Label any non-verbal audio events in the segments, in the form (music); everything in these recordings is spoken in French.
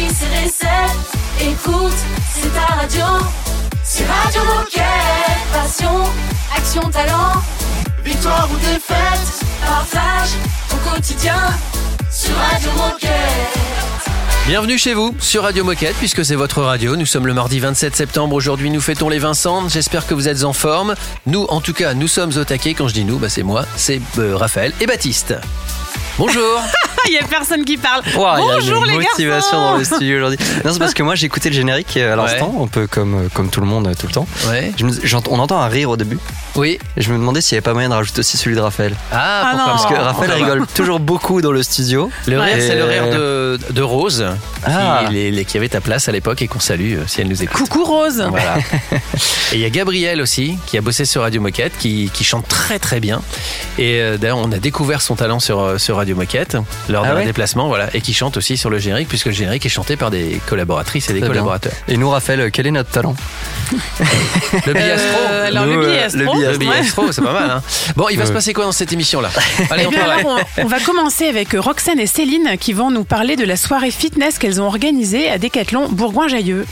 Charlie, c'est recette. Écoute, c'est ta radio. C'est Radio Moquette. Passion, action, talent. Victoire ou défaite, partage au quotidien sur Radio Moquette. Bienvenue chez vous sur Radio Moquette puisque c'est votre radio. Nous sommes le mardi 27 septembre. Aujourd'hui, nous fêtons les Vincent. J'espère que vous êtes en forme. Nous, en tout cas, nous sommes au taquet. Quand je dis nous, bah, c'est moi, c'est euh, Raphaël et Baptiste. Bonjour. (laughs) (laughs) Il y a personne qui parle. Wow, il y a Bonjour une les motivation garçons. dans le studio aujourd'hui. Non, c'est parce que moi j'ai écouté le générique euh, à l'instant, un peu comme, euh, comme tout le monde euh, tout le temps. Ouais. Je me- on entend un rire au début Oui. et je me demandais s'il n'y avait pas moyen de rajouter aussi celui de Raphaël. Ah, Ah pourquoi non. Parce que Raphaël rigole toujours beaucoup dans le studio. Le rire, Ouais. c'est le rire de, de Rose, Ah. qui, les- les- qui avait ta place à l'époque et qu'on salue si elle nous écoute. Coucou Rose. Voilà. (laughs) Et il y a Gabriel aussi, qui a bossé sur Radio Moquette, qui, qui chante très très bien. Et d'ailleurs, on a découvert son talent sur, sur Radio Moquette lors Ah d'un ouais déplacement, voilà, et qui chante aussi sur le générique, puisque le générique est chanté par des collaboratrices et des bien. collaborateurs. Et nous, Raphaël, euh, quel est notre talent? (laughs) Le biastro. Euh, alors Nous, le euh, biastro. le biastro. ouais. c'est pas mal. Hein. Bon, il va se Ouais. passer quoi dans cette émission-là? (laughs) Allez, Eh on bien, alors, on, on va commencer avec euh, Roxane et Céline qui vont nous parler de la soirée fitness qu'elles ont organisée à Décathlon Bourgoin-Jailleux.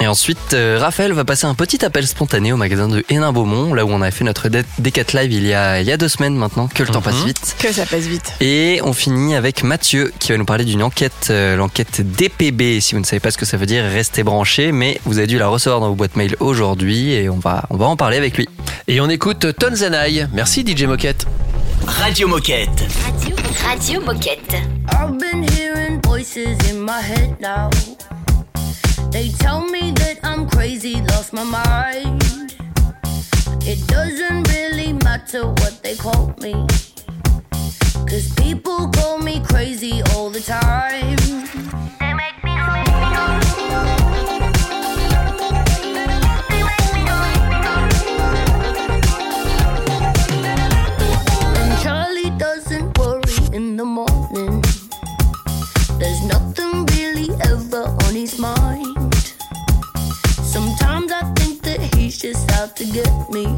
Et ensuite, euh, Raphaël va passer un petit appel spontané au magasin de Hénin-Beaumont, là où on a fait notre Décat Live il y, a, il y a deux semaines maintenant, que le temps Mhm. passe vite. Que ça passe vite. Et on finit avec Mathieu qui va nous parler d'une enquête, euh, l'enquête DPB. Si vous ne savez pas ce que ça veut dire, restez branchés, mais vous avez dû la recevoir dans vos boîtes mail aujourd'hui et on va, on va en parler avec lui. Et on écoute Tonzanaï. Merci DJ Moquette. Radio Moquette. Radio, Radio Moquette. I've been hearing voices in my head now. They tell me that I'm crazy, lost my mind. It doesn't really matter what they call me. Cause people call me crazy all the time. They make me And Charlie doesn't worry in the morning. There's nothing really ever on his mind. Sometimes I think that he's just out to get me.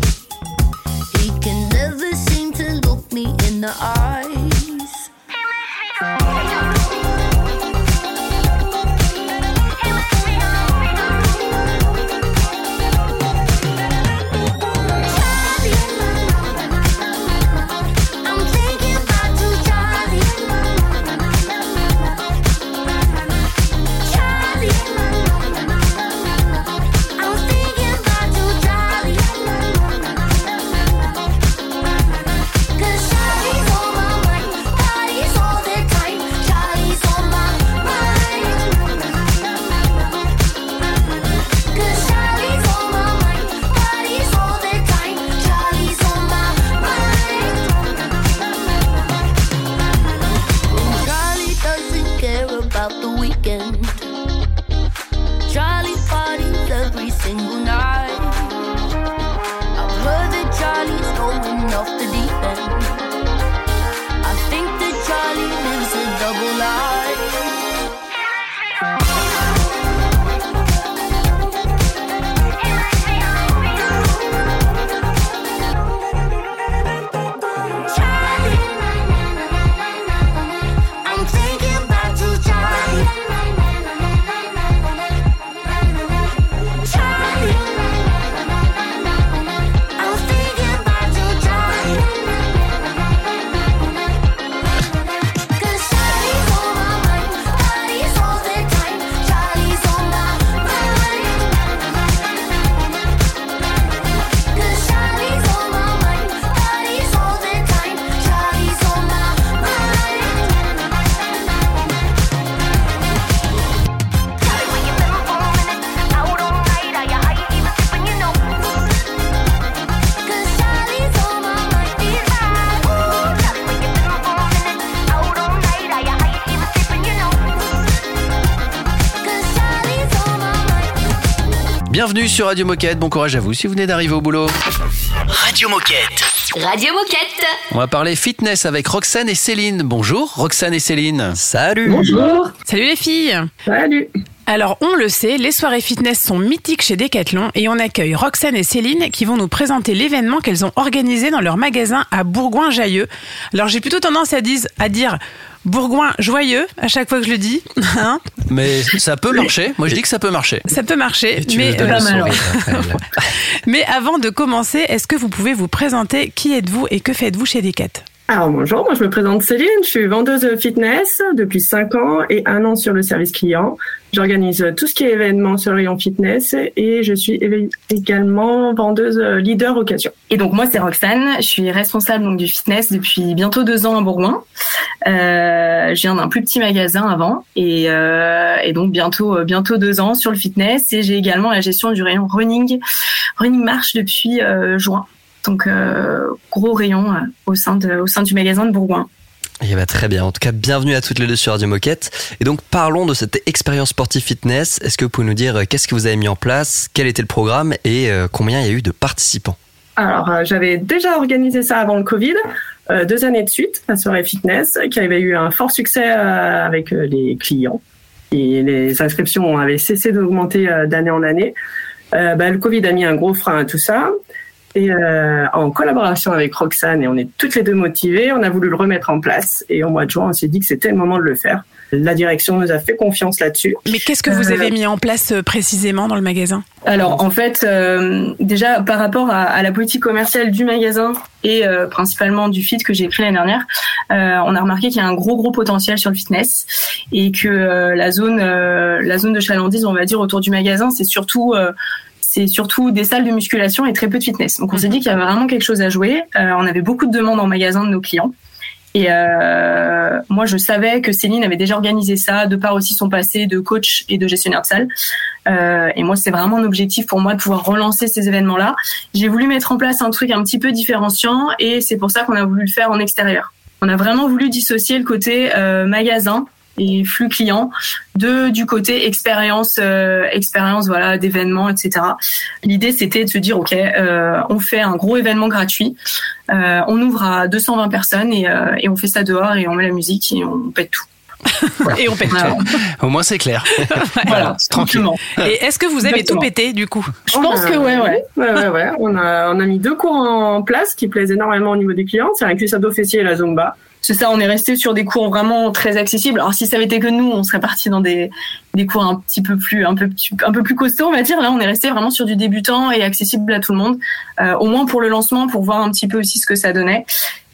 Bienvenue sur Radio Moquette. Bon courage à vous si vous venez d'arriver au boulot. Radio Moquette. Radio Moquette. On va parler fitness avec Roxane et Céline. Bonjour Roxane et Céline. Salut Salut les filles. Alors, on le sait, les soirées fitness sont mythiques chez Decathlon et on accueille Roxane et Céline qui vont nous présenter l'événement qu'elles ont organisé dans leur magasin à Bourgoin-Jailleux. Alors, j'ai plutôt tendance à, dire, à dire Bourgoin joyeux à chaque fois que je le dis. (laughs) Hein mais ça peut marcher. Moi, je dis que ça peut marcher. Ça peut marcher. Mais, euh, (laughs) mais avant de commencer, est-ce que vous pouvez vous présenter Qui êtes-vous et que faites-vous chez Decat alors bonjour, moi je me présente Céline, je suis vendeuse fitness depuis 5 ans et un an sur le service client. J'organise tout ce qui est événements sur le rayon fitness et je suis également vendeuse leader occasion. Et donc moi c'est Roxane, je suis responsable du fitness depuis bientôt deux ans à Bourgoin. Euh, je viens d'un plus petit magasin avant et, euh, et donc bientôt bientôt deux ans sur le fitness et j'ai également la gestion du rayon running running marche depuis euh, juin. Donc euh, gros rayon euh, au sein de, au sein du magasin de Bourgoin. Eh ben, très bien. En tout cas, bienvenue à toutes les deux sur Radio Moquette. Et donc, parlons de cette expérience sportive fitness. Est-ce que vous pouvez nous dire euh, qu'est-ce que vous avez mis en place, quel était le programme? Et combien il y a eu de participants? Alors, j'avais déjà organisé ça avant le Covid, deux années de suite, la soirée fitness, qui avait eu un fort succès avec les clients. Et les inscriptions avaient cessé d'augmenter d'année en année. Bah, le Covid a mis un gros frein à tout ça. Et euh, en collaboration avec Roxane, et on est toutes les deux motivées, on a voulu le remettre en place. Et au mois de juin, on s'est dit que c'était le moment de le faire. La direction nous a fait confiance là-dessus. Mais qu'est-ce que vous avez euh, mis en place euh, précisément dans le magasin? Alors en fait, déjà par rapport à, la politique commerciale du magasin et principalement du fit que j'ai pris l'année dernière, on a remarqué qu'il y a un gros gros potentiel sur le fitness et que la zone la zone de chalandise, on va dire autour du magasin, c'est surtout c'est surtout des salles de musculation et très peu de fitness. Donc on s'est dit qu'il y avait vraiment quelque chose à jouer. Euh, on avait beaucoup de demandes en magasin de nos clients. Et euh, moi, je savais que Céline avait déjà organisé ça, de par aussi son passé de coach et de gestionnaire de salle. Euh, et moi, c'est vraiment un objectif pour moi de pouvoir relancer ces événements-là. J'ai voulu mettre en place un truc un petit peu différenciant, et c'est pour ça qu'on a voulu le faire en extérieur. On a vraiment voulu dissocier le côté magasin et flux client de du côté expérience euh, expérience voilà d'événements etc l'idée c'était de se dire ok euh, on fait un gros événement gratuit euh, on ouvre à 220 personnes et, et on fait ça dehors et on met la musique et on pète tout. (laughs) Et on pète tout. Au moins c'est clair. (laughs) voilà, tranquillement. Et est-ce que vous avez tout pété du coup? Je pense que ouais, ouais, ouais, ouais, On a on a mis deux cours en place qui plaisent énormément au niveau des clients. C'est un cuissado fessier et la zumba c'est ça, on est resté sur des cours vraiment très accessibles. Alors si ça avait été que nous, on serait parti dans des, des cours un petit peu plus un peu un peu plus costauds, on va dire. Là, on est resté vraiment sur du débutant et accessible à tout le monde, euh, au moins pour le lancement, pour voir un petit peu aussi ce que ça donnait.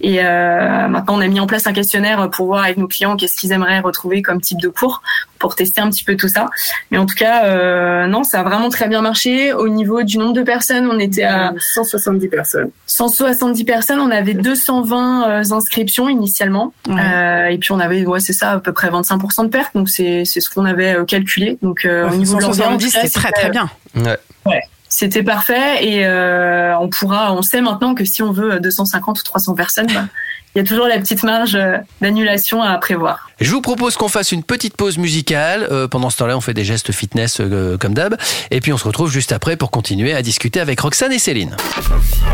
Et euh, maintenant, on a mis en place un questionnaire pour voir avec nos clients qu'est-ce qu'ils aimeraient retrouver comme type de cours pour tester un petit peu tout ça. Mais en tout cas, euh, non, ça a vraiment très bien marché. Au niveau du nombre de personnes, on était à 170 personnes. 170 personnes. On avait 220 euh, inscriptions initialement. Et puis on avait, ouais, c'est ça, à peu près 25% de pertes. Donc c'est c'est ce qu'on avait calculé. Donc euh, au niveau de l'environnement, c'est très très bien. Ouais. ouais c'était parfait et euh, on pourra, on sait maintenant que si on veut 250 ou 300 personnes, bah, il y a toujours la petite marge euh, d'annulation à prévoir. Je vous propose qu'on fasse une petite pause musicale. Euh, pendant ce temps-là, on fait des gestes fitness comme d'hab. Et puis on se retrouve juste après pour continuer à discuter avec Roxane et Céline.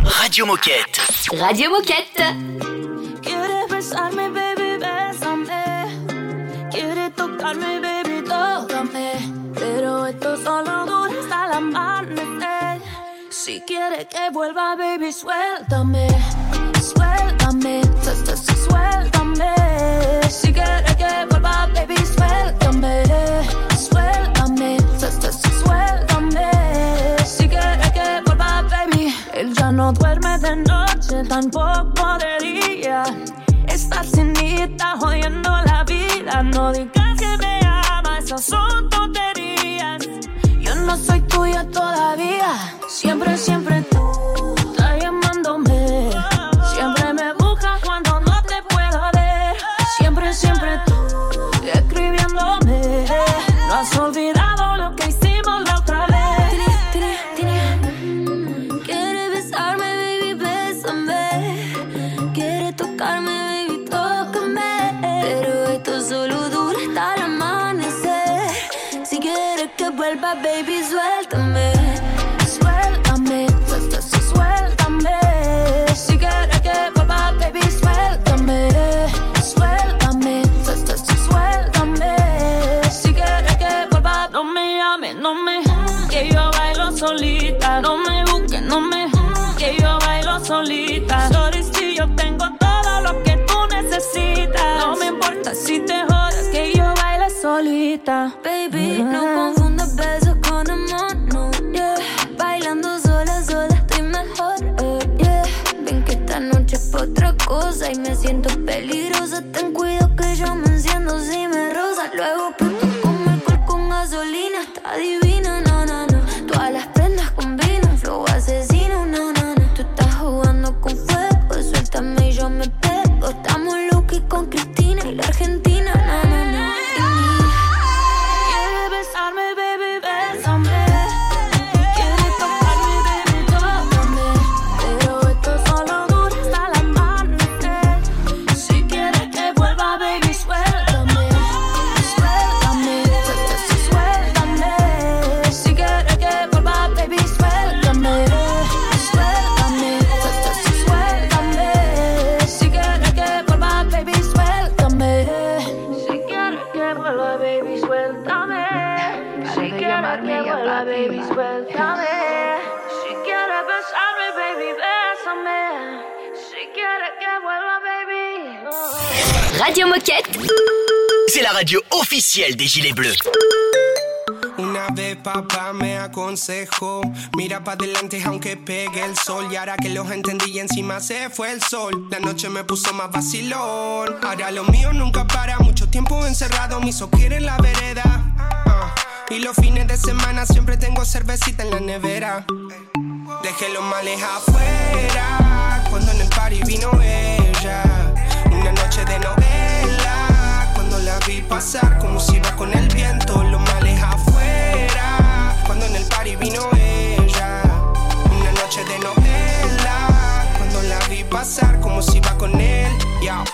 Radio Moquette. Radio Moquette. Si quieres que vuelva, baby, suéltame. Suéltame, suéltame. Si quieres que vuelva, baby, suéltame. Suéltame, suéltame. Si quieres que vuelva, baby. Él ya no duerme de noche, tampoco de día. Esta cinita jodiendo la vida. No digas que me ama, esas son tonterías. No soy tuya todavía. Siempre, siempre tú estás llamándome. Siempre me buscas cuando no te puedo ver. Siempre, siempre tú escribiéndome. No has olvidado Radio Moquette. C'est la radio officielle des Gilets Bleus. Una vez papá me aconsejó, mira para adelante aunque pegue el sol. Y ahora que los entendí y encima se fue el sol, la noche me puso más vacilón. Ahora lo mío nunca para, mucho tiempo encerrado, me hizo en la vereda. Ah, Y los fines de semana siempre tengo cervecita en la nevera. Dejé los males afuera, cuando en el party vino ella. Una noche de novela, cuando la vi pasar como si iba con el viento. Los males afuera, cuando en el party vino ella. Una noche de novela, cuando la vi pasar como si iba con él. Yeah.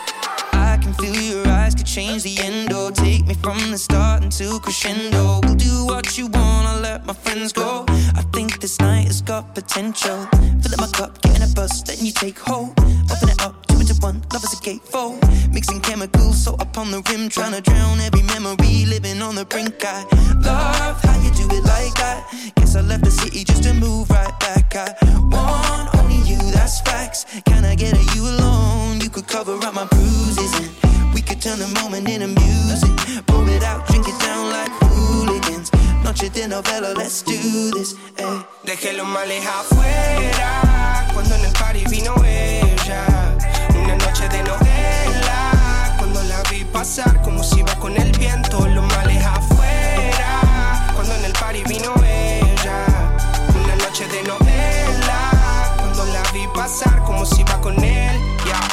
Feel your eyes could change the endo. Take me from the start into crescendo. We'll do what you want, I'll let my friends go. I think this night has got potential. Fill up my cup, get in a bus, then you take hold. Open it up, two into one, love is a gatefold. Mixing chemicals, so up on the rim, trying to drown every memory, living on the brink. I love how you do it like that. Guess I left the city just to move right back. I want you, that's facts. Can I get a you alone? You could cover up my bruises. And we could turn the moment into music. Pour it out, drink it down like hooligans. Noche de novela, let's do this. Eh. Dejé los males afuera cuando en el party vino ella. Una noche de novela cuando la vi pasar como si iba con el viento. Los males afuera con él. Yeah.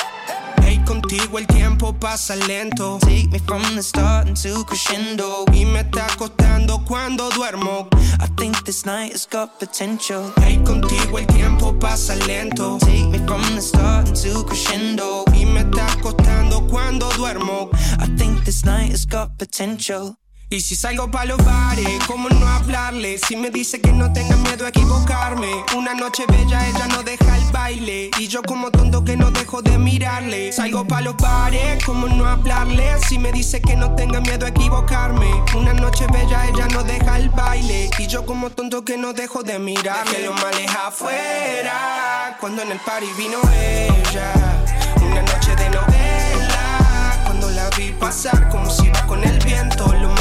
Hey, contigo el tiempo pasa lento. Take me from the start into crescendo. Y me está costando cuando duermo. I think this night has got potential. Hey, contigo el tiempo pasa lento. Take me from the start into crescendo. Y me está costando cuando duermo. I think this night has got potential. Y si salgo pa' los bares, ¿cómo no hablarle? Si me dice que no tenga miedo a equivocarme. Una noche bella, ella no deja el baile. Y yo como tonto que no dejo de mirarle. Salgo pa' los bares, ¿cómo no hablarle? Si me dice que no tenga miedo a equivocarme. Una noche bella, ella no deja el baile. Y yo como tonto que no dejo de mirarle. Dejé los males afuera, cuando en el party vino ella. Una noche de novela, cuando la vi pasar como si iba con el viento. Afuera,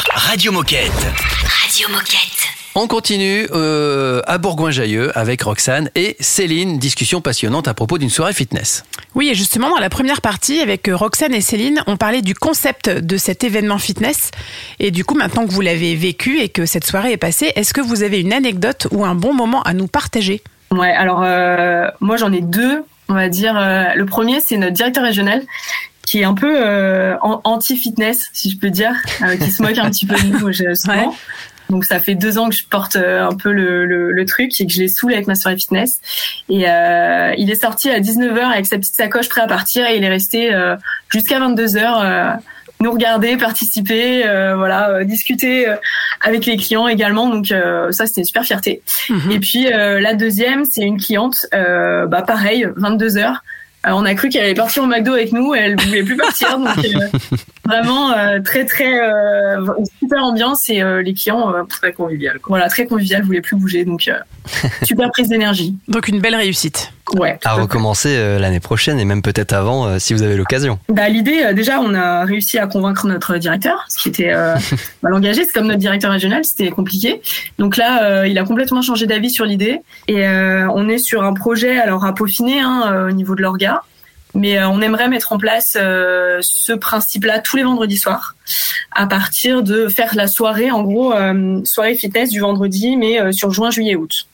Radio Moquette. Radio Moquette. On continue euh, à Bourgoin-Jallieu avec Roxane et Céline. Discussion passionnante à propos d'une soirée fitness. Oui, et justement, dans la première partie, avec euh, Roxane et Céline, on parlait du concept de cet événement fitness. Et du coup, maintenant que vous l'avez vécu et que cette soirée est passée, est-ce que vous avez une anecdote ou un bon moment à nous partager? Ouais, alors euh, moi j'en ai deux, on va dire. Euh, le premier, c'est notre directeur régional qui est un peu euh, an- anti-fitness, si je peux dire, euh, qui se moque un petit peu de nous euh, (laughs) souvent. Donc ça fait deux ans que je porte euh, un peu le, le, le truc et que je les saoule avec ma soirée fitness. Et euh, il est sorti à 19h avec sa petite sacoche prêt à partir et il est resté euh, jusqu'à 22h nous regarder, participer, voilà, discuter avec les clients également. Donc ça, c'était une super fierté. Et puis la deuxième, c'est une cliente, bah pareil, 22 heures. on a cru qu'elle allait partir au McDo avec nous, et elle voulait plus partir. donc (laughs) vraiment très très super ambiance et les clients très convivial. Voilà, très convivial, voulaient plus bouger. Donc (laughs) super prise d'énergie. Donc une belle réussite. Ouais. À recommencer euh, l'année prochaine et même peut-être avant euh, si vous avez l'occasion. Bah, l'idée, euh, déjà, on a réussi à convaincre notre directeur, ce qui était euh, (laughs) bah, l'engager. C'est comme notre directeur régional, c'était compliqué. Donc là, il a complètement changé d'avis sur l'idée et on est sur un projet, alors à peaufiner hein, au niveau de l'orga. Mais on aimerait mettre en place ce principe-là tous les vendredis soirs, à partir de faire la soirée, en gros, soirée fitness du vendredi, mais sur juin, juillet, août.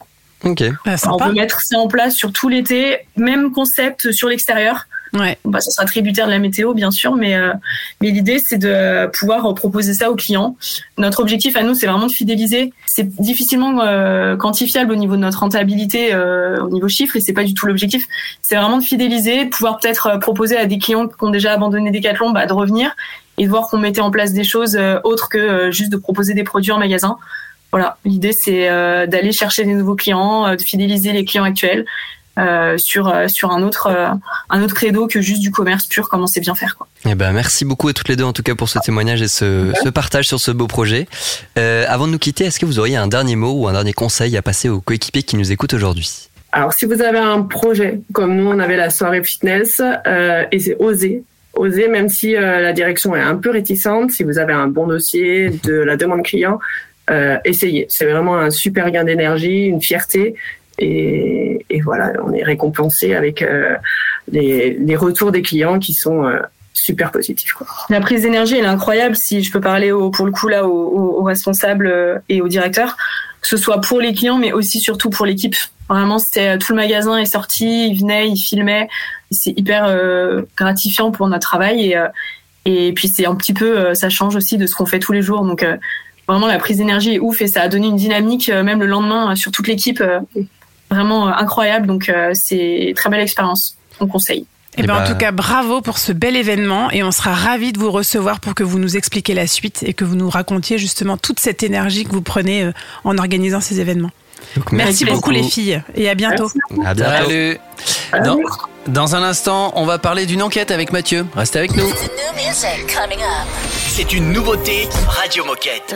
Ok. Bah, on peut mettre ça en place sur tout l'été, même concept sur l'extérieur. Ouais. Bah, ça sera tributaire de la météo, bien sûr, mais euh, mais l'idée c'est de pouvoir proposer ça aux clients. Notre objectif à nous, c'est vraiment de fidéliser. C'est difficilement euh, quantifiable au niveau de notre rentabilité, euh, au niveau chiffre, et c'est pas du tout l'objectif. C'est vraiment de fidéliser, de pouvoir peut-être euh, proposer à des clients qui ont déjà abandonné Decathlon, bah, de revenir et de voir qu'on mettait en place des choses euh, autres que juste de proposer des produits en magasin. Voilà, l'idée c'est euh, d'aller chercher des nouveaux clients, euh, de fidéliser les clients actuels euh, sur sur un autre un autre credo que juste du commerce pur, comme on sait bien faire quoi. Eh ben merci beaucoup à toutes les deux en tout cas pour ce témoignage et ce, ce partage sur ce beau projet. Euh, avant de nous quitter, est-ce que vous auriez un dernier mot ou un dernier conseil à passer aux coéquipiers qui nous écoutent aujourd'hui? Alors si vous avez un projet comme nous on avait la soirée fitness euh, et c'est oser oser, même si euh, la direction est un peu réticente, si vous avez un bon dossier de la demande client, euh, essayez. C'est vraiment un super gain d'énergie, une fierté. Et, voilà, on est récompensé avec euh, les, retours des clients qui sont euh, super positifs. La prise d'énergie, elle est incroyable. Si je peux parler pour le coup là aux, responsables euh, et aux directeurs, que ce soit pour les clients, mais aussi surtout pour l'équipe. Vraiment, c'était euh, tout le magasin est sorti, il venait, il filmait. C'est hyper gratifiant pour notre travail et et puis c'est un petit peu, ça change aussi de ce qu'on fait tous les jours. Donc vraiment la prise d'énergie est ouf et ça a donné une dynamique même le lendemain sur toute l'équipe vraiment incroyable. Donc c'est très belle expérience. On conseille. Et, ben, en tout cas, bravo pour ce bel événement et on sera ravis de vous recevoir pour que vous nous expliquiez la suite et que vous nous racontiez justement toute cette énergie que vous prenez en organisant ces événements. Donc, merci, merci beaucoup les filles et à bientôt. À bientôt. Salut. Dans, dans, un instant, on va parler d'une enquête avec Mathieu. Restez avec nous. C'est une nouveauté Radio Moquette.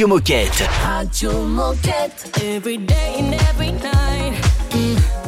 Radio Moquette. Radio Moquette. Every day and every night. Mm.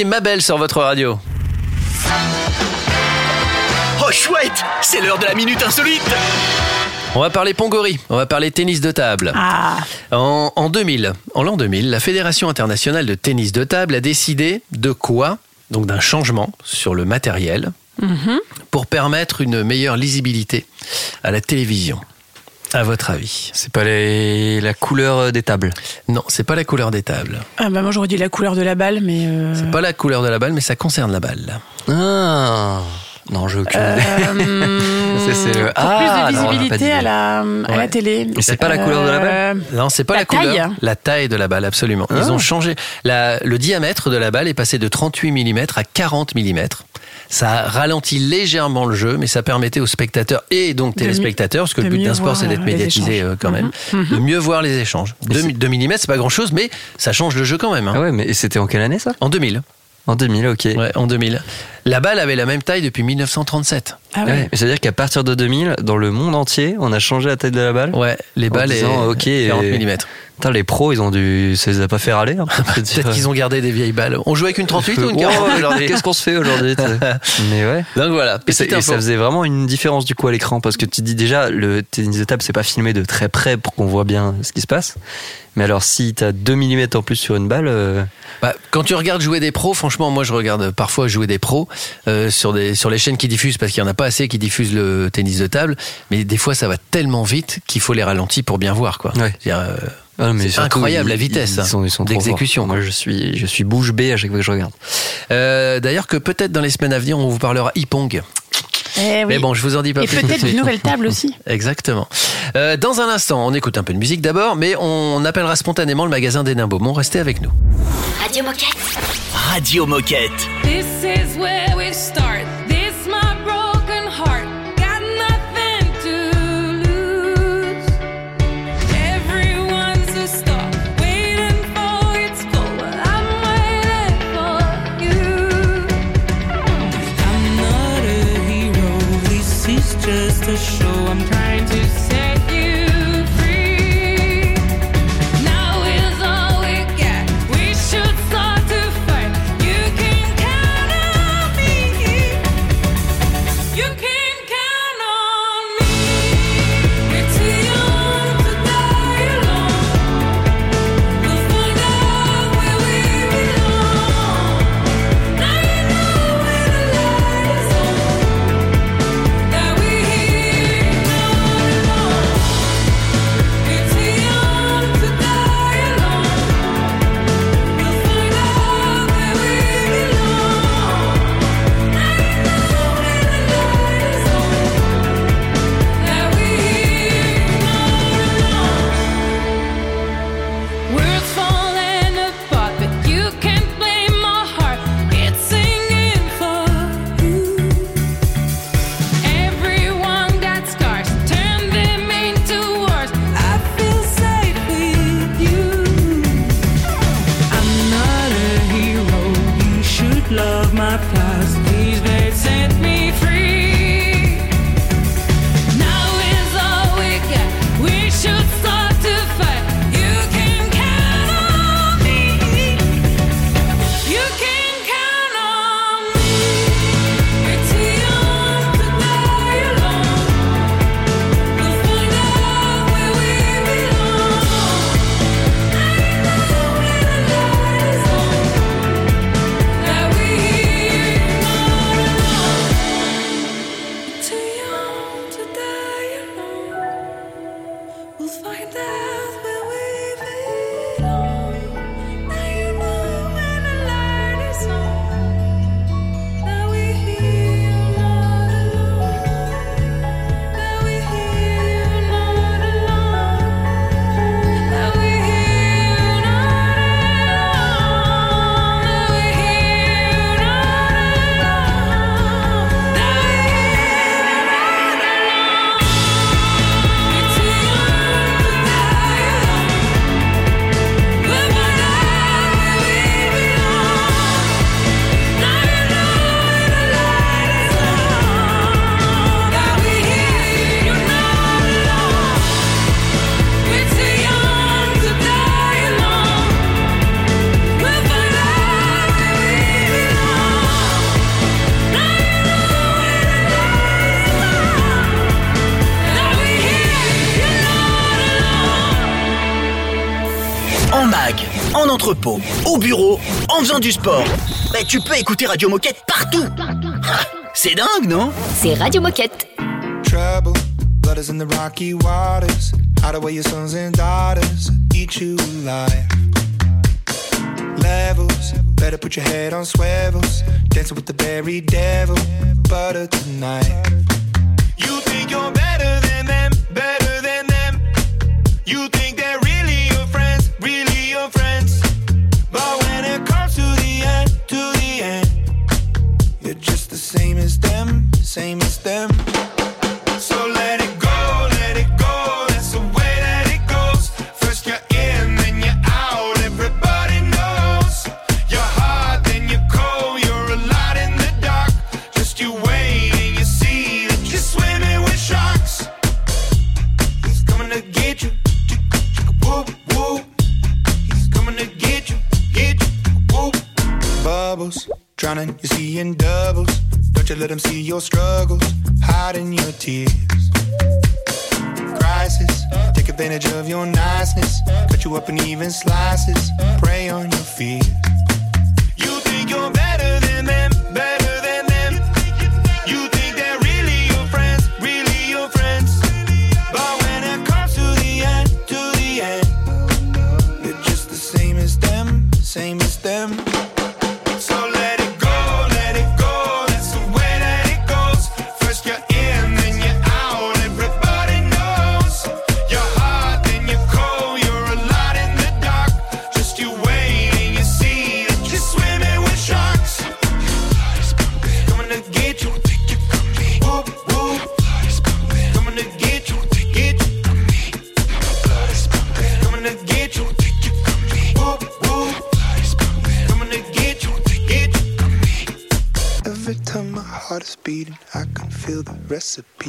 C'était ma belle sur votre radio. Oh chouette, c'est l'heure de la minute insolite. On va parler Pongori, on va parler tennis de table. Ah. En, 2000, en l'an 2000, la Fédération internationale de tennis de table a décidé de quoi? Donc d'un changement sur le matériel mhm. pour permettre une meilleure lisibilité à la télévision. À votre avis C'est pas les... la couleur euh, des tables Non, c'est pas la couleur des tables. Ah bah moi j'aurais dit la couleur de la balle, mais. Euh... C'est pas la couleur de la balle, mais ça concerne la balle. Ah Non, je aucune idée. Euh... (laughs) c'est, c'est le... Pour ah, plus de visibilité à, la, à la télé. Mais c'est pas la couleur de la balle euh, Non, c'est pas la, la taille. couleur. La taille de la balle, absolument. Ils ah. ont changé. La... Le diamètre de la balle est passé de 38 mm à 40 mm. Ça ralentit légèrement le jeu, mais ça permettait aux spectateurs et donc téléspectateurs, parce que le but d'un sport c'est d'être médiatisé échanges. euh, quand même, Mhm. de mieux voir les échanges. 2, mm, c'est pas grand chose, mais ça change le jeu quand même. hein. Ah ouais, mais c'était en quelle année ça? En 2000. En 2000, ok. Ouais, en 2000. La balle avait la même taille depuis 1937. Ah Ouais, mais c'est-à-dire qu'à partir de 2000, dans le monde entier, on a changé la taille de la balle Ouais, les En balles disant, est ok, 40 et- mm. Putain, les pros, ils ont dû. Ça les a pas fait râler. hein, Peut-être qu'ils ont gardé des vieilles balles. On jouait avec une 38 (laughs) ou une 40 Oh, aujourd'hui Qu'est-ce qu'on se fait aujourd'hui (laughs) Mais ouais. Donc voilà, Et ça, et faisait vraiment une différence du coup à l'écran parce que tu dis déjà le tennis de table c'est pas filmé de très près pour qu'on voit bien ce qui se passe. Mais alors si t'as 2 mm en plus sur une balle, euh, Bah, quand tu regardes jouer des pros, franchement, moi je regarde parfois jouer des pros euh, sur, des, sur les chaînes qui diffusent parce qu'il n'y en a pas assez qui diffusent le tennis de table. Mais des fois, ça va tellement vite qu'il faut les ralentir pour bien voir. quoi. Ouais. Ah, mais C'est surtout, incroyable, ils- la vitesse, ils hein, sont, ils sont trop d'exécution. forts. Moi je suis je suis bouche bée à chaque fois que je regarde. euh, D'ailleurs, que peut-être dans les semaines à venir, on vous parlera Ipong. Eh oui. Mais bon, je vous en dis pas Et plus. peut-être une nouvelle table aussi. (laughs) Exactement. Euh, dans un instant, on écoute un peu de musique d'abord, mais on appellera spontanément le magasin d'Hénin Beaumont. Restez avec nous. Radio Moquette. Radio Moquette. This is where we start. Entrepôt, au bureau, en faisant du sport. Mais tu peux écouter Radio Moquette partout. Ah, C'est dingue, non? C'est Radio Moquette. trouble. Blood is in the rocky waters. Hide away your sons and daughters. Eat you alive. Levels. Better put your head on swivels. Dancing with the very devil. butter tonight. Them. So let it go, let it go. That's the way that it goes. First you're in, then you're out. Everybody knows you're hot, then you're cold. You're a lot in the dark. Just you wait and you see that you're swimming with sharks. He's coming to get you. Whoop, whoop. He's coming to get you, get you. Whoop. Bubbles, drowning, you see in doubles. Don't you let him see your struggles, hiding your tears. Crisis, take advantage of your niceness. Cut you up in even slices, prey on your fears. You think you're better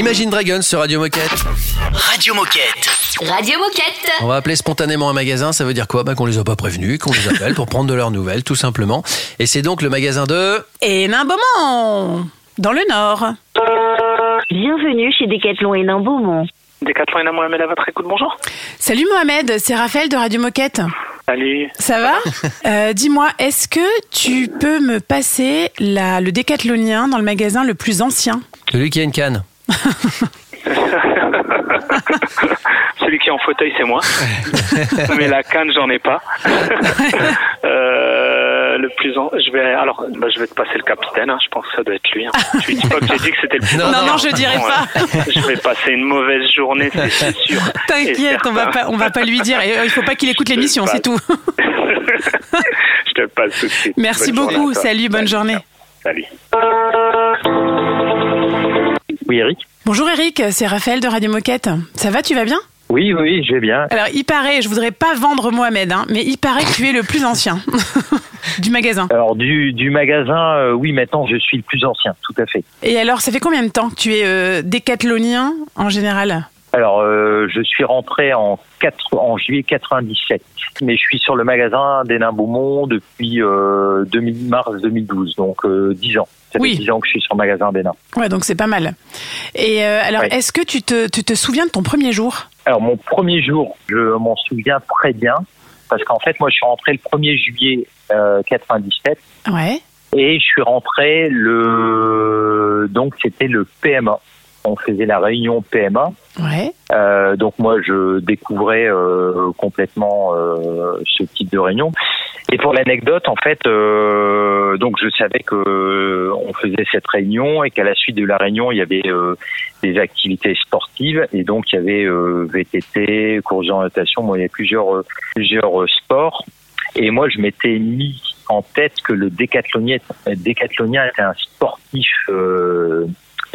Imagine Dragons sur Radio Moquette. Radio Moquette. Radio Moquette. On va appeler spontanément un magasin, ça veut dire quoi? Bah, Qu'on les a pas prévenus, qu'on les appelle pour prendre de leurs nouvelles, tout simplement. Et c'est donc le magasin de... Et Nain-Beaumont, dans le Nord. Bienvenue chez Decathlon et Nain-Beaumont. Décathlon et Mohamed à votre écoute, bonjour. Salut Mohamed, c'est Raphaël de Radio Moquette. Salut. Ça va? (laughs) Euh, Dis-moi, est-ce que tu peux me passer la, le décathlonien dans le magasin le plus ancien? Celui qui a une canne. (laughs) Celui qui est en fauteuil, c'est moi. Mais la canne, j'en ai pas. (laughs) Euh, le plus en... je vais alors bah, je vais te passer le capitaine. hein. Je pense que ça doit être lui. hein. Tu dis pas que j'ai dit que c'était le plus Non, non, je dirais pas. euh, (laughs) Je vais passer une mauvaise journée, c'est sûr. T'inquiète, on va pas, on va pas lui dire. Et, euh, Il faut pas qu'il écoute l'émission, c'est tout. Je te passe tout de suite. Merci Bonne beaucoup. Salut, bonne journée. Salut. Oui, Eric Bonjour Eric, c'est Raphaël de Radio Moquette. Ça va, tu vas bien? Oui, oui, je vais bien. Alors, il paraît, je voudrais pas vendre Mohamed, hein, mais il paraît que tu es le plus ancien (laughs) du magasin. Alors, du, du magasin, euh, oui, maintenant, je suis le plus ancien, tout à fait. Et alors, ça fait combien de temps que tu es euh, décathlonien en général? Alors, euh, je suis rentré en, 4, en juillet 97, mais je suis sur le magasin des Nains Beaumont depuis euh, 2000 mars 2012, donc euh, 10 ans. Ça fait Oui. 10 ans que je suis sur le magasin Nains. Ouais, donc c'est pas mal. Et euh, alors, est-ce que tu te, tu te souviens de ton premier jour? Alors, mon premier jour, je m'en souviens très bien, parce qu'en fait, moi, je suis rentré le 1er juillet euh, 97, Ouais. et je suis rentré le... Donc, c'était le PMA. On faisait la réunion PMA. Ouais. Euh, donc moi, je découvrais euh, complètement euh, ce type de réunion. Et pour l'anecdote, en fait, euh, donc je savais que euh, on faisait cette réunion et qu'à la suite de la réunion, il y avait euh, des activités sportives et donc il y avait euh, VTT, course d'orientation, bon, il y avait plusieurs plusieurs sports. Et moi, je m'étais mis en tête que le décathlonien, décathlonien était un sportif euh,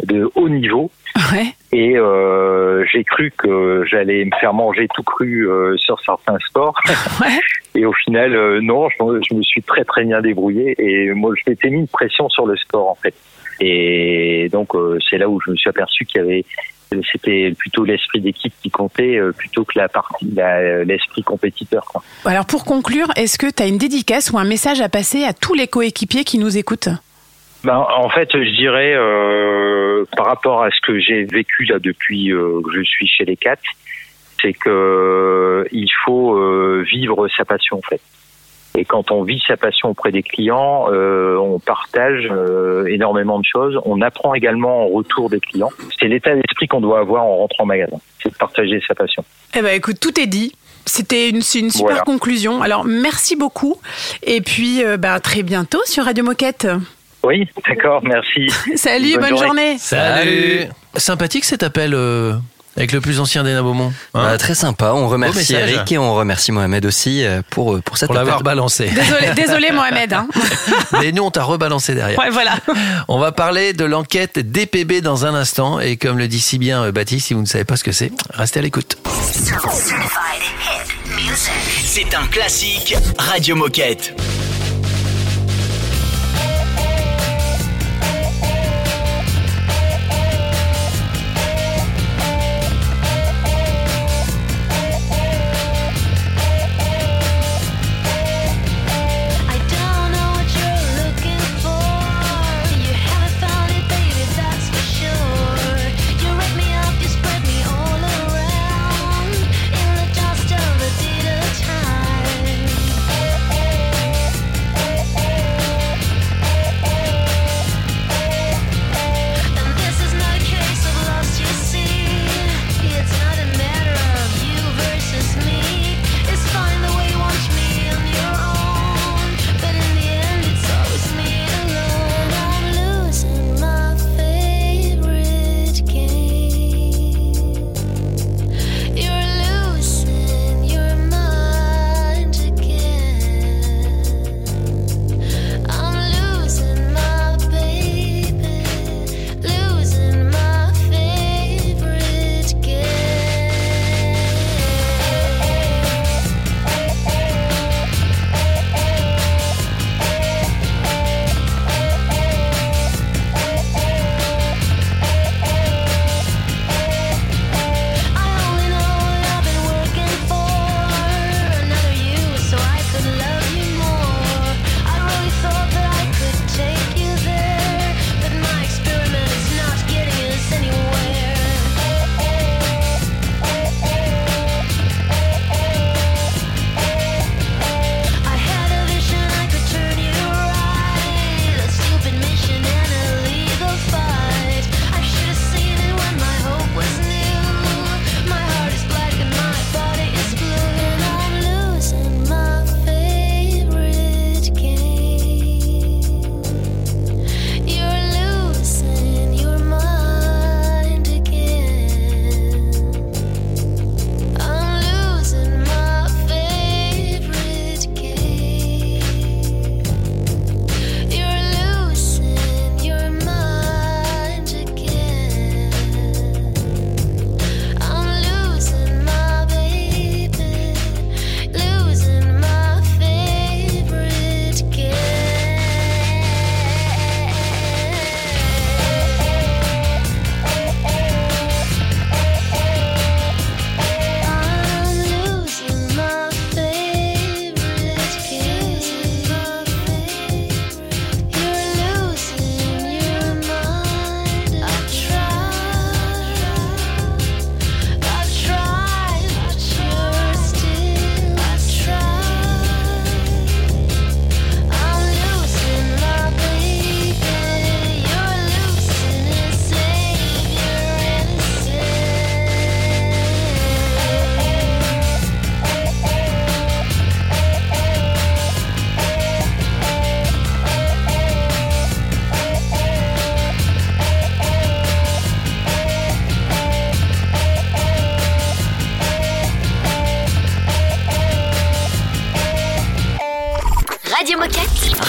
de haut niveau. Ouais. Et euh, j'ai cru que j'allais me faire manger tout cru euh, sur certains sports. (laughs) Et au final, euh, non, je, je me suis très très bien débrouillé. Et moi, je m'étais mis une pression sur le sport en fait. Et donc, euh, c'est là où je me suis aperçu qu'il y avait c'était plutôt l'esprit d'équipe qui comptait euh, plutôt que la partie la- l'esprit compétiteur quoi. Alors pour conclure, est-ce que tu as une dédicace ou un message à passer à tous les coéquipiers qui nous écoutent? Ben, en fait, je dirais euh, par rapport à ce que j'ai vécu là depuis euh, que je suis chez les Cats, c'est que euh, il faut vivre sa passion en fait. Et quand on vit sa passion auprès des clients, euh, on partage euh, énormément de choses. On apprend également en retour des clients. C'est l'état d'esprit qu'on doit avoir en rentrant en magasin. C'est de partager sa passion. Eh ben écoute, tout est dit. C'était une, super Voilà. conclusion. Alors merci beaucoup. Et puis euh, bah, à très bientôt sur Radio Moquette. Oui, d'accord, merci. (laughs) Salut, bonne, journée. Salut. Sympathique cet appel euh, avec le plus ancien des Nains Beaumont. hein Bah, très sympa. On remercie. Eric et on remercie Mohamed aussi euh, pour, euh, pour cette Pour l'avoir appel. balancé. Désolé, désolé Mohamed. hein. (laughs) Mais nous, on t'a rebalancé derrière. Ouais, voilà. On va parler de l'enquête DPB dans un instant. Et comme le dit si bien Baptiste, si vous ne savez pas ce que c'est, restez à l'écoute. C'est un classique Radio Moquette.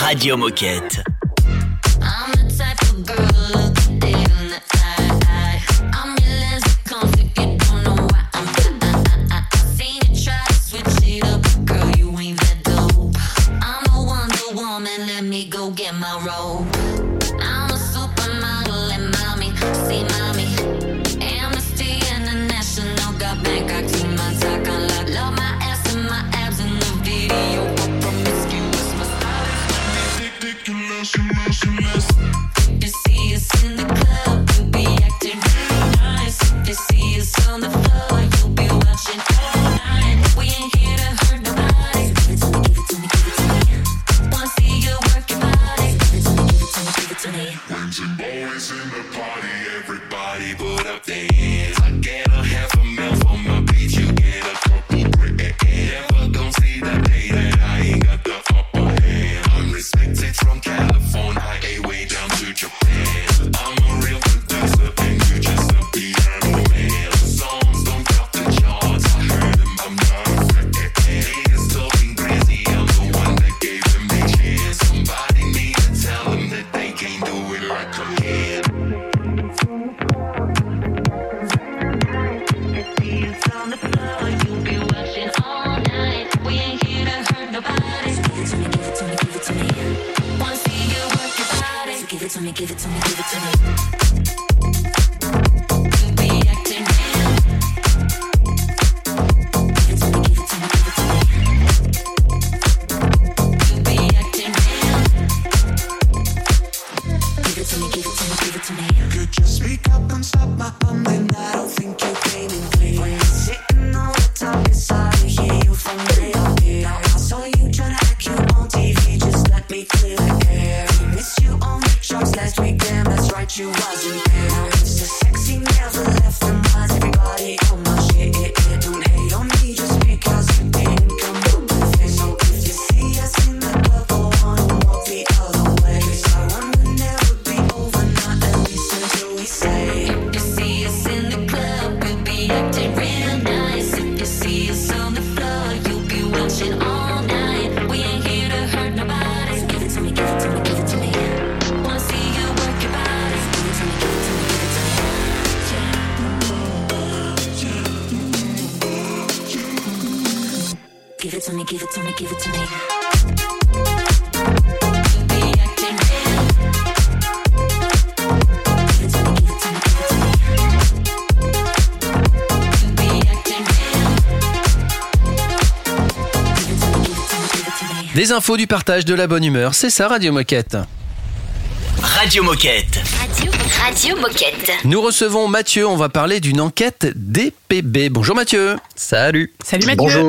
Radio Moquette. Des infos, du partage, de la bonne humeur, c'est ça Radio Moquette. Radio Moquette. Radio, Radio Moquette. Nous recevons Mathieu, on va parler d'une enquête DPB. Bonjour Mathieu. Salut. Salut Mathieu.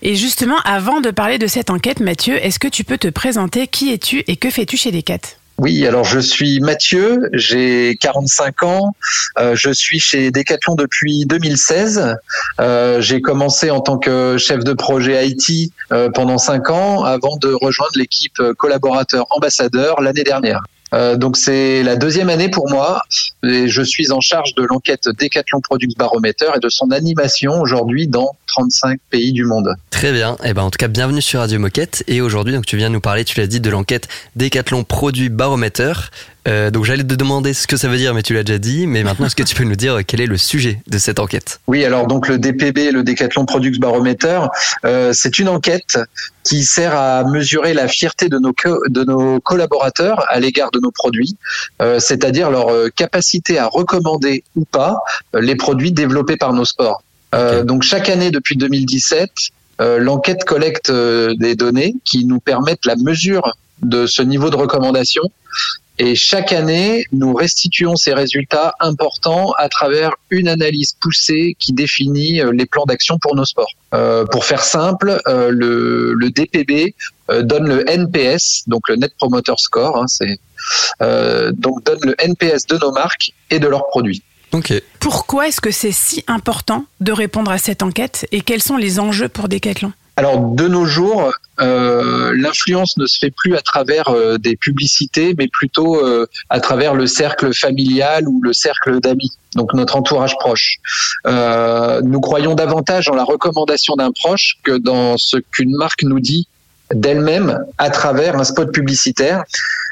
Et justement, avant de parler de cette enquête, Mathieu, est-ce que tu peux te présenter Qui es-tu et que fais-tu chez Decat? Oui, alors je suis Mathieu, j'ai 45 ans, euh, je suis chez Decathlon depuis 2016. Euh, j'ai commencé en tant que chef de projet IT euh, pendant 5 ans avant de rejoindre l'équipe collaborateur ambassadeur l'année dernière. Euh, donc c'est la deuxième année pour moi et je suis en charge de l'enquête Decathlon Products Barometer et de son animation aujourd'hui dans 35 pays du monde. Très bien. Et ben en tout cas, bienvenue sur Radio Moquette. Et aujourd'hui, donc tu viens nous parler, tu l'as dit, de l'enquête Décathlon Produit Baromètre. Euh, donc j'allais te demander ce que ça veut dire, mais tu l'as déjà dit. Mais maintenant, est-ce que tu peux nous dire quel est le sujet de cette enquête? Oui, alors donc le DPB, le Decathlon Products Barometer, euh, c'est une enquête qui sert à mesurer la fierté de nos co- de nos collaborateurs à l'égard de nos produits, euh, c'est-à-dire leur euh, capacité à recommander ou pas euh, les produits développés par nos sports. Euh, Donc chaque année depuis 2017, euh, l'enquête collecte euh, des données qui nous permettent la mesure de ce niveau de recommandation. Et chaque année, nous restituons ces résultats importants à travers une analyse poussée qui définit euh, les plans d'action pour nos sports. Euh, pour faire simple, euh, le, le DPB euh, donne le NPS, donc le Net Promoter Score, hein, c'est euh, donc donne le NPS de nos marques et de leurs produits. Ok. Pourquoi est-ce que c'est si important de répondre à cette enquête et quels sont les enjeux pour Decathlon? Alors de nos jours, l'influence ne se fait plus à travers euh, des publicités, mais plutôt euh, à travers le cercle familial ou le cercle d'amis, donc notre entourage proche. Euh, nous croyons davantage en la recommandation d'un proche que dans ce qu'une marque nous dit d'elle-même à travers un spot publicitaire.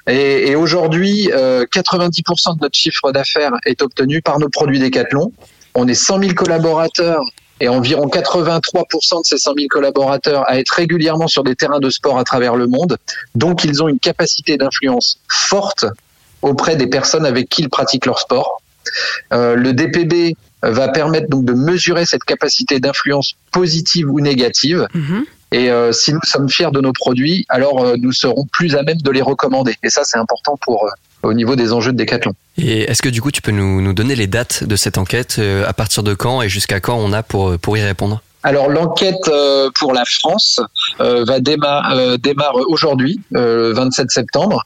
Et, aujourd'hui, euh, 90% de notre chiffre d'affaires est obtenu par nos produits Decathlon. On est 100 000 collaborateurs et environ 83% de ces 100 000 collaborateurs à être régulièrement sur des terrains de sport à travers le monde. Donc, ils ont une capacité d'influence forte auprès des personnes avec qui ils pratiquent leur sport. Euh, le DPB va permettre donc de mesurer cette capacité d'influence positive ou négative. Et euh, si nous sommes fiers de nos produits, alors euh, nous serons plus à même de les recommander. Et ça, c'est important pour au niveau des enjeux de Decathlon. Et est-ce que du coup, tu peux nous, donner les dates de cette enquête euh, À partir de quand et jusqu'à quand on a pour, pour y répondre? Alors l'enquête euh, pour la France euh, va déma- euh, démarre aujourd'hui, le 27 septembre,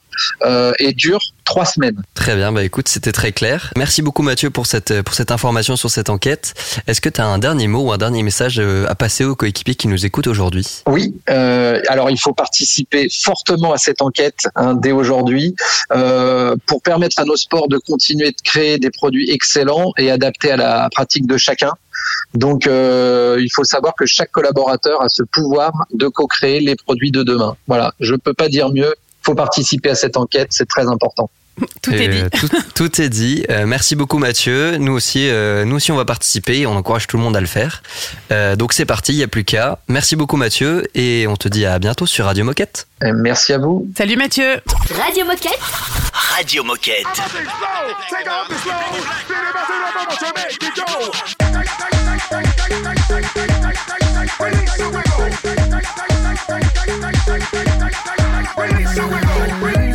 et dure trois semaines. Très bien, bah écoute, c'était très clair. Merci beaucoup Mathieu pour cette, pour cette information sur cette enquête. Est-ce que tu as un dernier mot ou un dernier message à passer aux coéquipiers qui nous écoutent aujourd'hui? Oui, euh, alors il faut participer fortement à cette enquête hein, dès aujourd'hui euh, pour permettre à nos sports de continuer de créer des produits excellents et adaptés à la pratique de chacun. Donc euh, il faut savoir que chaque collaborateur a ce pouvoir de co-créer les produits de demain. Voilà, je peux pas dire mieux. Il faut participer à cette enquête, c'est très important. Tout est dit. tout, tout est dit. Euh, merci beaucoup Mathieu. Nous aussi, euh, nous aussi on va participer et on encourage tout le monde à le faire. Euh, donc c'est parti, il n'y a plus qu'à. Merci beaucoup Mathieu et on te dit à bientôt sur Radio Moquette. Merci à vous. Salut Mathieu. Radio Moquette. Radio Moquette. You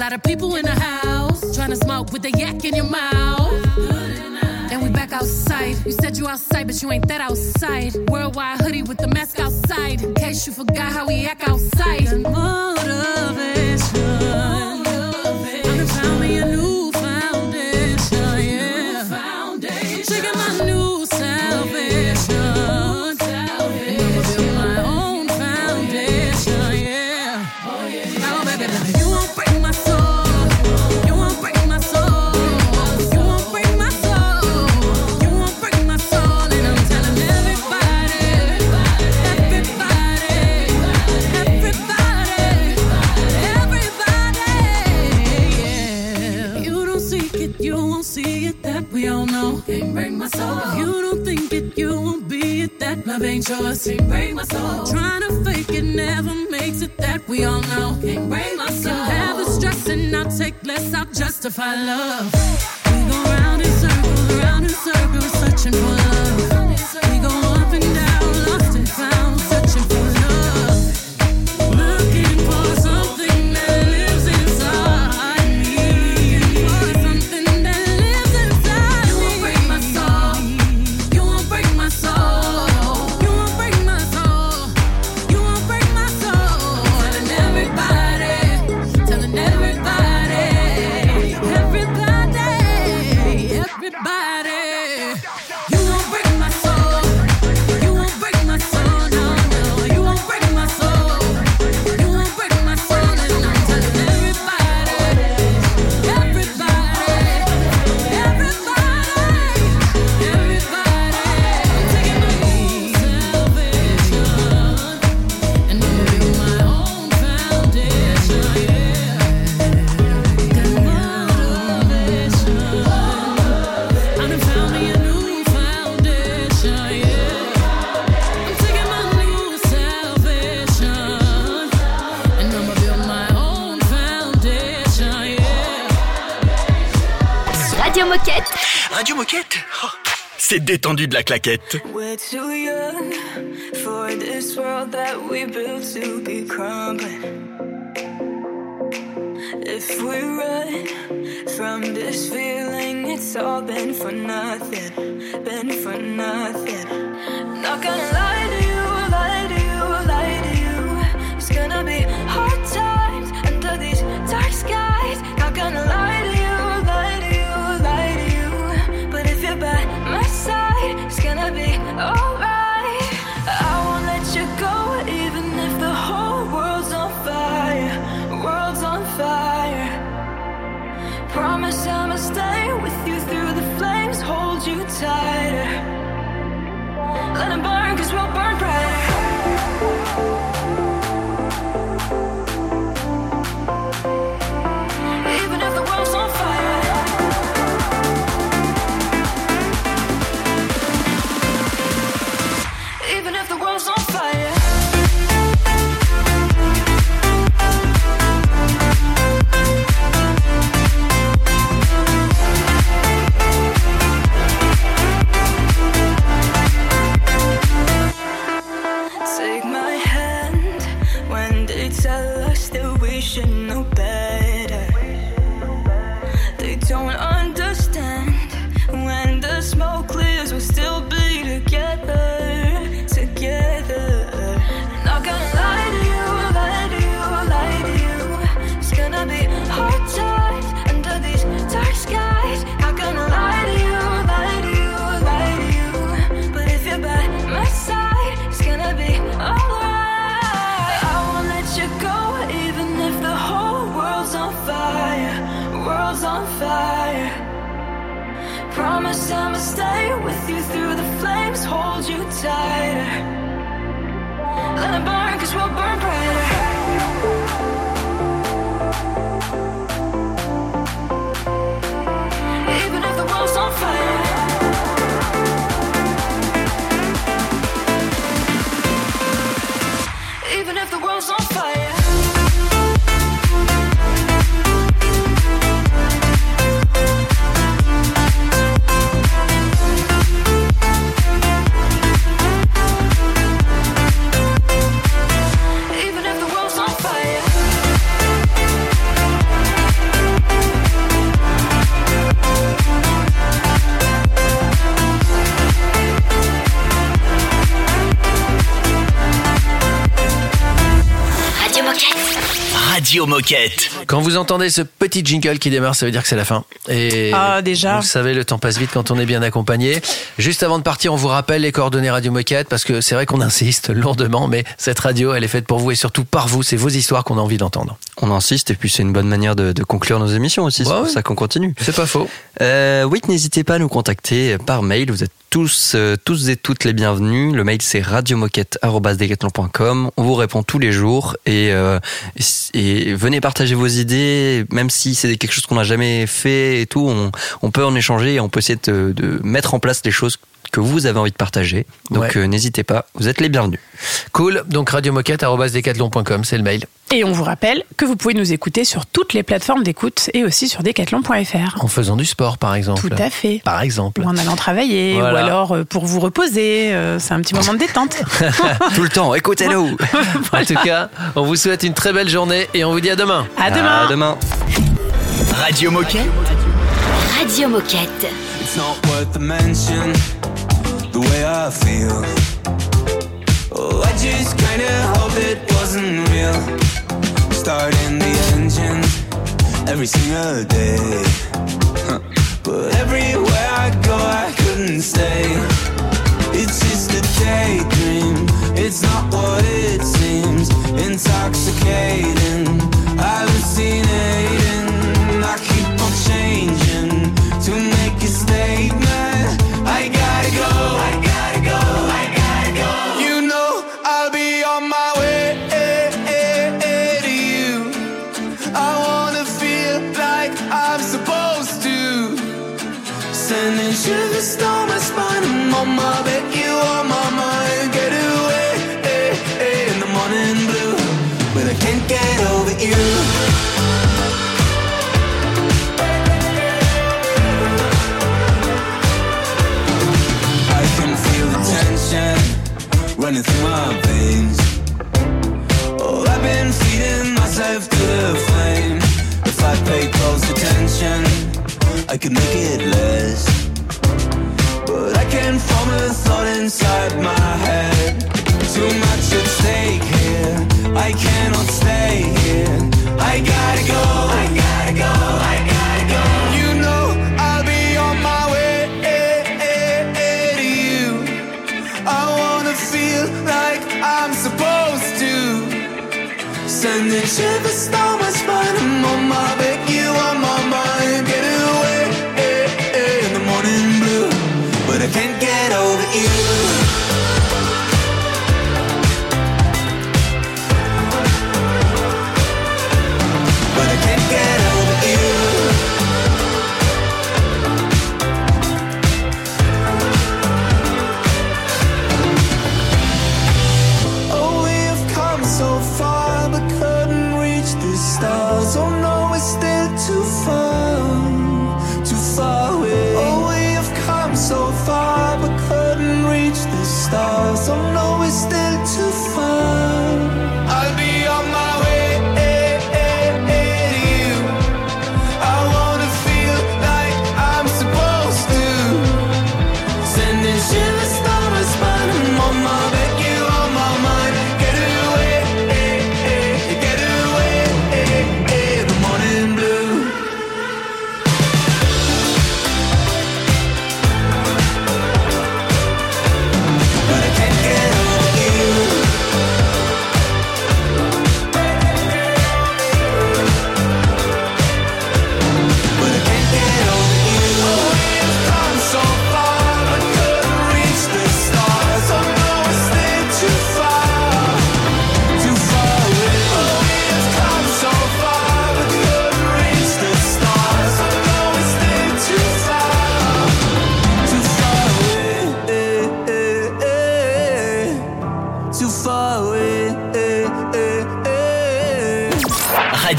a lot of people in seek it, you won't see it. That we all know. Can't break my soul. If you don't think it, you won't be it. That love ain't yours. Can't break my soul. Trying to fake it never makes it. That we all know. Can't break my soul. You have the stress and I'll take less. I'll justify love. We go round in circles, round in circles, searching for love. C'est détendu de la claquette. We're too young for this world that we built to be crumbling. If we run from this feeling, it's all been for nothing, been for nothing. Moquette. Quand vous entendez ce petit jingle qui démarre, ça veut dire que c'est la fin. Et Ah, déjà. Vous savez, le temps passe vite quand on est bien accompagné. Juste avant de partir, on vous rappelle les coordonnées Radio Moquette parce que c'est vrai qu'on insiste lourdement, mais cette radio, elle est faite pour vous et surtout par vous. C'est vos histoires qu'on a envie d'entendre. On insiste et puis c'est une bonne manière de, de conclure nos émissions aussi. c'est pour ça qu'on continue. C'est pas faux. Euh, oui, n'hésitez pas à nous contacter par mail. Vous êtes tous, euh, tous et toutes les bienvenus. Le mail c'est radiomoquette@decathlon.com. On vous répond tous les jours et, euh, et, venez partager vos idées, même si c'est quelque chose qu'on n'a jamais fait et tout. On, on peut en échanger et on peut essayer de, de mettre en place les choses que vous avez envie de partager. Donc Ouais. euh, n'hésitez pas, vous êtes les bienvenus. Cool. Donc radiomoquette@decathlon.com, c'est le mail. Et on vous rappelle que vous pouvez nous écouter sur toutes les plateformes d'écoute et aussi sur decathlon.fr. En faisant du sport, par exemple. Tout à fait. Par exemple. Ou en allant travailler, Voilà. ou alors euh, pour vous reposer. euh, C'est un petit moment de détente. (laughs) (laughs) Tout le temps, écoutez-nous. (laughs) En tout cas, on vous souhaite une très belle journée et on vous dit à demain. À demain. À demain. Radio Moquette. Radio Moquette. It's not worth the mention, the way I feel. Oh, I just kinda hope it wasn't real. Starting the engine every single day. Huh. But everywhere I go, I couldn't stay. It's just a daydream, it's not what it seems. Intoxicating, could make it less. But I can't form a thought inside my head. Too much at stake here. I cannot stay here. I gotta go. I gotta go. I gotta go. You know I'll be on my way eh, eh, eh, to you. I wanna feel like I'm supposed to. Send Sending shivers down you.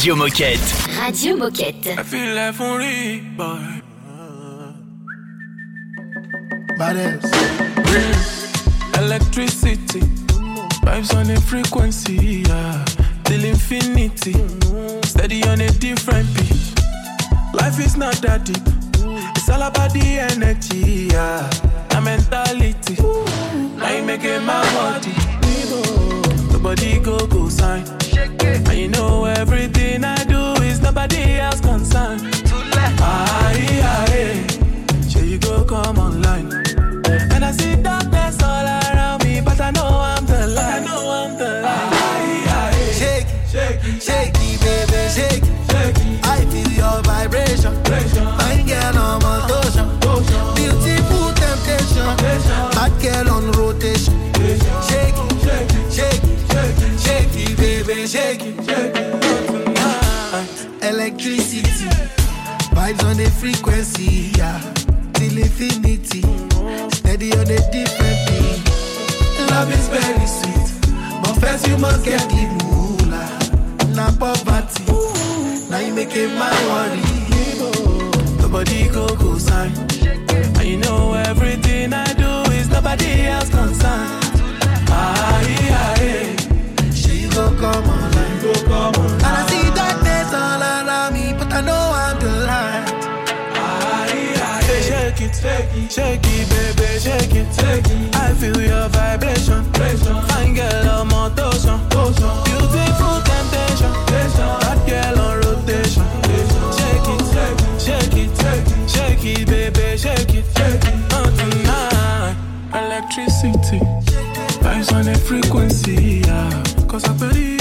Radio Moquette. Radio Moquette. I feel like only boy. Badass. Electricity, vibes on a frequency, yeah. Till infinity, steady on a different beat. Life is not that deep, it's all about the energy, yeah. The mentality, now you making my body. Nobody go go sign. And you know everything I do is nobody else concerned. Aye, aye, sure you go come frequency, yeah. Till infinity, steady on a different beat. Love is very sweet, but first you must get the moolah. Na poverty, now you make it my worry. Nobody go go sign. And you know everything I do is nobody else concerned. Aye, aye. She go come online, go come online. Shake it, shake it, baby, shake it, shake it. I feel your vibration. Fine girl on motion. Beautiful temptation. That girl on rotation. Shake it, shake it, shake it, shake it, baby, shake it. Oh, tonight, electricity, vibes on a frequency, yeah. Cause I believe